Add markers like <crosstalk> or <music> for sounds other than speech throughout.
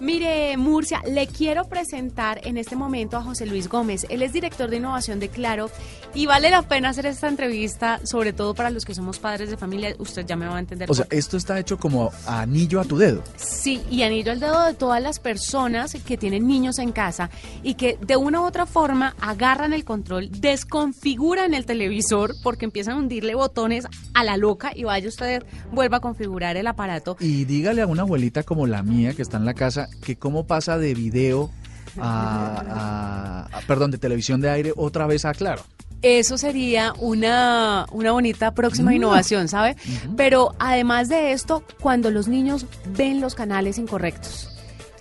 Mire, Murcia, le quiero presentar en este momento a José Luis Gómez. Él es director de innovación de Claro y vale la pena hacer esta entrevista, sobre todo para los que somos padres de familia. Usted ya me va a entender. O sea, esto está hecho como anillo a tu dedo. Sí, y anillo al dedo de todas las personas que tienen niños en casa y que de una u otra forma agarran el control, desconfiguran el televisor porque empiezan a hundirle botones a la loca y vaya usted, vuelva a configurar el aparato. Y dígale a una abuelita como la mía que está en la casa que cómo pasa de video a, a- a- perdón, de televisión de aire otra vez a Claro. Eso sería una, una bonita próxima innovación, ¿sabe? Pero además de esto, cuando los niños ven los canales incorrectos.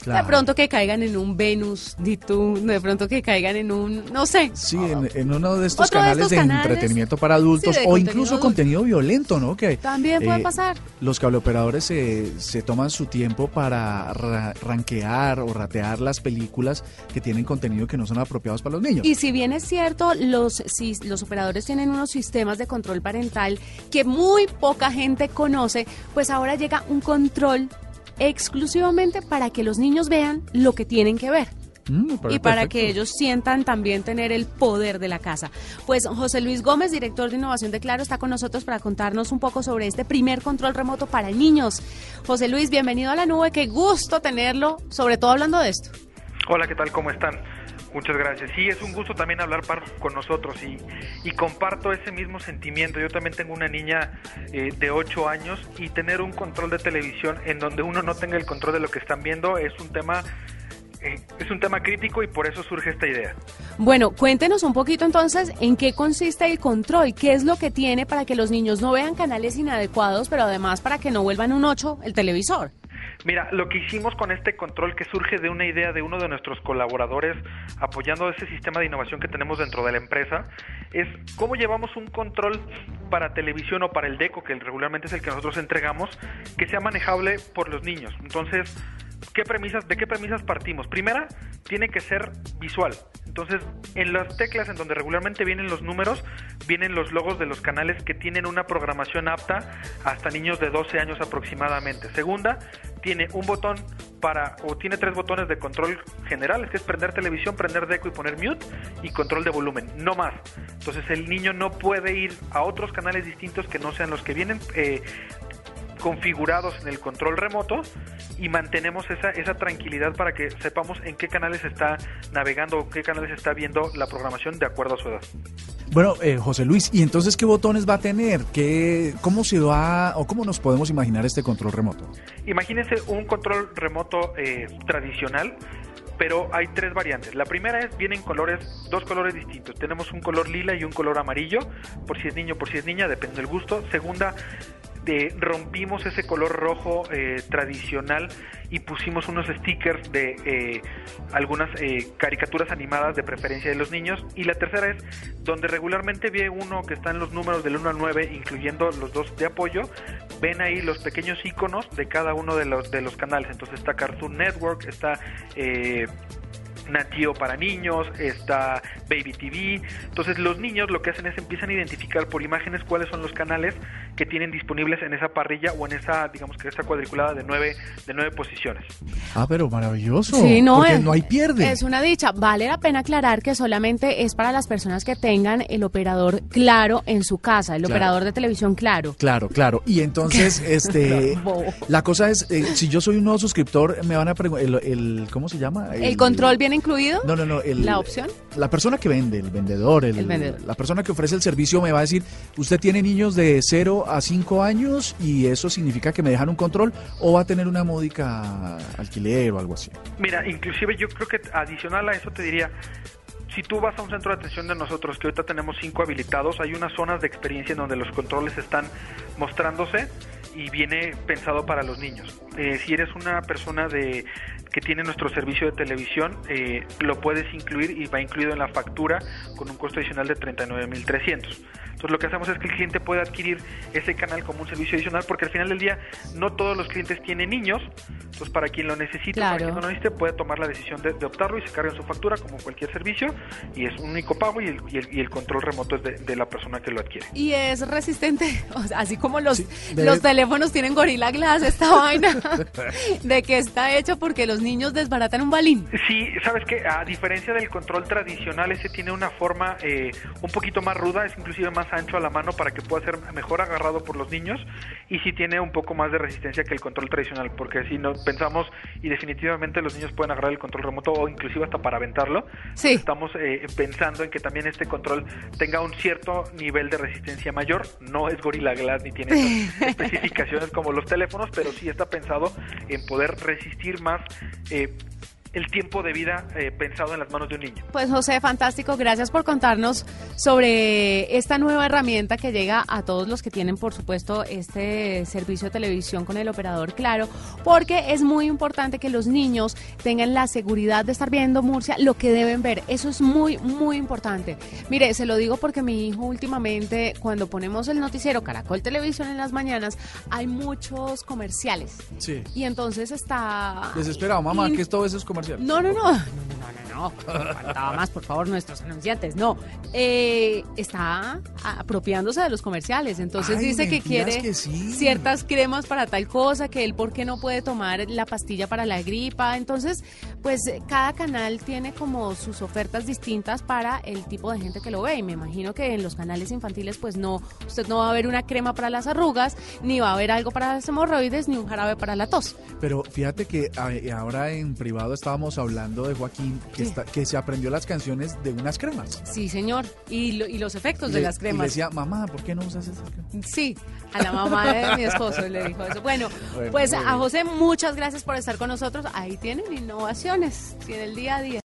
Claro. De pronto que caigan en un Venus, D2, de pronto que caigan en un, no sé. Sí, en, en uno de estos de canales de entretenimiento para adultos sí, o incluso adulto. contenido violento, ¿no? Que También puede eh, pasar. Los cableoperadores se, se toman su tiempo para ra- ranquear o ratear las películas que tienen contenido que no son apropiados para los niños. Y si bien es cierto, los, si, los operadores tienen unos sistemas de control parental que muy poca gente conoce, pues ahora llega un control exclusivamente para que los niños vean lo que tienen que ver. Mm, y para perfecto. que ellos sientan también tener el poder de la casa. Pues José Luis Gómez, director de innovación de Claro, está con nosotros para contarnos un poco sobre este primer control remoto para niños. José Luis, bienvenido a la nube, qué gusto tenerlo, sobre todo hablando de esto. Hola, ¿qué tal? ¿Cómo están? Muchas gracias. Sí, es un gusto también hablar con nosotros y, y comparto ese mismo sentimiento. Yo también tengo una niña eh, de 8 años y tener un control de televisión en donde uno no tenga el control de lo que están viendo es un tema eh, es un tema crítico y por eso surge esta idea. Bueno, cuéntenos un poquito entonces en qué consiste el control, qué es lo que tiene para que los niños no vean canales inadecuados, pero además para que no vuelvan un 8 el televisor. Mira, lo que hicimos con este control que surge de una idea de uno de nuestros colaboradores apoyando ese sistema de innovación que tenemos dentro de la empresa es cómo llevamos un control para televisión o para el DECO, que regularmente es el que nosotros entregamos, que sea manejable por los niños. Entonces, ¿qué premisas, ¿de qué premisas partimos? Primera, tiene que ser visual. Entonces, en las teclas en donde regularmente vienen los números, vienen los logos de los canales que tienen una programación apta hasta niños de 12 años aproximadamente. Segunda, tiene un botón para, o tiene tres botones de control generales, que es prender televisión, prender deco y poner mute, y control de volumen, no más. Entonces el niño no puede ir a otros canales distintos que no sean los que vienen eh, configurados en el control remoto y mantenemos esa, esa tranquilidad para que sepamos en qué canales está navegando o qué canales está viendo la programación de acuerdo a su edad. Bueno, eh, José Luis, ¿y entonces qué botones va a tener? ¿Qué, ¿Cómo se va o cómo nos podemos imaginar este control remoto? Imagínense un control remoto eh, tradicional, pero hay tres variantes. La primera es, vienen colores, dos colores distintos. Tenemos un color lila y un color amarillo, por si es niño, por si es niña, depende del gusto. Segunda, de, rompimos ese color rojo eh, tradicional y pusimos unos stickers de eh, algunas eh, caricaturas animadas de preferencia de los niños. Y la tercera es donde regularmente ve uno que están los números del 1 al 9, incluyendo los dos de apoyo, ven ahí los pequeños iconos de cada uno de los, de los canales. Entonces está Cartoon Network, está... Eh, Natio para niños, está Baby TV. Entonces los niños lo que hacen es empiezan a identificar por imágenes cuáles son los canales que tienen disponibles en esa parrilla o en esa, digamos que esta cuadriculada de nueve, de nueve posiciones. Ah, pero maravilloso. Sí, no, porque es- no hay pierde. Es una dicha. Vale la pena aclarar que solamente es para las personas que tengan el operador claro en su casa, el Claro. operador de televisión claro. Claro, claro. Y entonces, <laughs> este, Bobo. la cosa es, eh, si yo soy un nuevo suscriptor, me van a preguntar, el, el- ¿cómo se llama? ¿El control viene incluido? No, no, no. el- ¿La opción? La persona que vende, el vendedor, el, El vendedor. la persona que ofrece el servicio me va a decir, usted tiene niños de 0 a 5 años y eso significa que me dejan un control o va a tener una módica alquiler o algo así. Mira, inclusive yo creo que adicional a eso te diría, si tú vas a un centro de atención de nosotros, que ahorita tenemos cinco habilitados, hay unas zonas de experiencia en donde los controles están mostrándose y viene pensado para los niños. Eh, si eres una persona de que tiene nuestro servicio de televisión, eh, lo puedes incluir y va incluido en la factura con un costo adicional de 39.300. Entonces lo que hacemos es que el cliente pueda adquirir ese canal como un servicio adicional porque al final del día no todos los clientes tienen niños, entonces para quien lo necesite, para quien no lo necesite, puede tomar la decisión de, de optarlo y se carga en su factura como cualquier servicio y es un único pago y el, y el, y el control remoto es de, de, la persona que lo adquiere. Y es resistente, <laughs> o sea, así como los, Sí, debe- los teléfonos tienen Gorilla Glass, esta <laughs> vaina de que está hecho porque los niños desbaratan un balín. Sí, sabes que a diferencia del control tradicional, ese tiene una forma eh, un poquito más ruda, es inclusive más ancho a la mano para que pueda ser mejor agarrado por los niños y sí tiene un poco más de resistencia que el control tradicional, porque si no pensamos y definitivamente los niños pueden agarrar el control remoto o inclusive hasta para aventarlo, Sí. estamos eh, pensando en que también este control tenga un cierto nivel de resistencia mayor, no es Gorilla Glass ni tiene <laughs> esas especificaciones como los teléfonos, pero sí está pensado en poder resistir más eh, el tiempo de vida eh, pensado en las manos de un niño. Pues José, fantástico, gracias por contarnos sobre esta nueva herramienta que llega a todos los que tienen, por supuesto, este servicio de televisión con el operador Claro, porque es muy importante que los niños tengan la seguridad de estar viendo Murcia lo que deben ver. Eso es muy, muy importante. Mire, se lo digo porque mi hijo últimamente, cuando ponemos el noticiero Caracol Televisión en las mañanas, hay muchos comerciales. Sí. Y entonces está... Desesperado, mamá, in- que es todo eso es comercial. No, no, no, no, no, no, faltaba más, por favor, nuestros anunciantes, no, Eh, está apropiándose de los comerciales, entonces Ay, dice que quiere que sí. ciertas cremas para tal cosa, que él por qué no puede tomar la pastilla para la gripa, entonces, pues cada canal tiene como sus ofertas distintas para el tipo de gente que lo ve, y me imagino que en los canales infantiles, pues no, usted no va a ver una crema para las arrugas, ni va a ver algo para las hemorroides, ni un jarabe para la tos. Pero fíjate que a- ahora en privado estábamos hablando de Joaquín que, Sí. está- que se aprendió las canciones de unas cremas. Sí, señor. Y, lo- y los efectos Y de las Y le cremas. decía, mamá, ¿por qué no usas esas cremas? Sí, a la mamá de mi esposo le dijo eso. Bueno, Bueno, pues a. José, muchas gracias por estar con nosotros. Ahí tienen innovaciones, sí, en el día a día.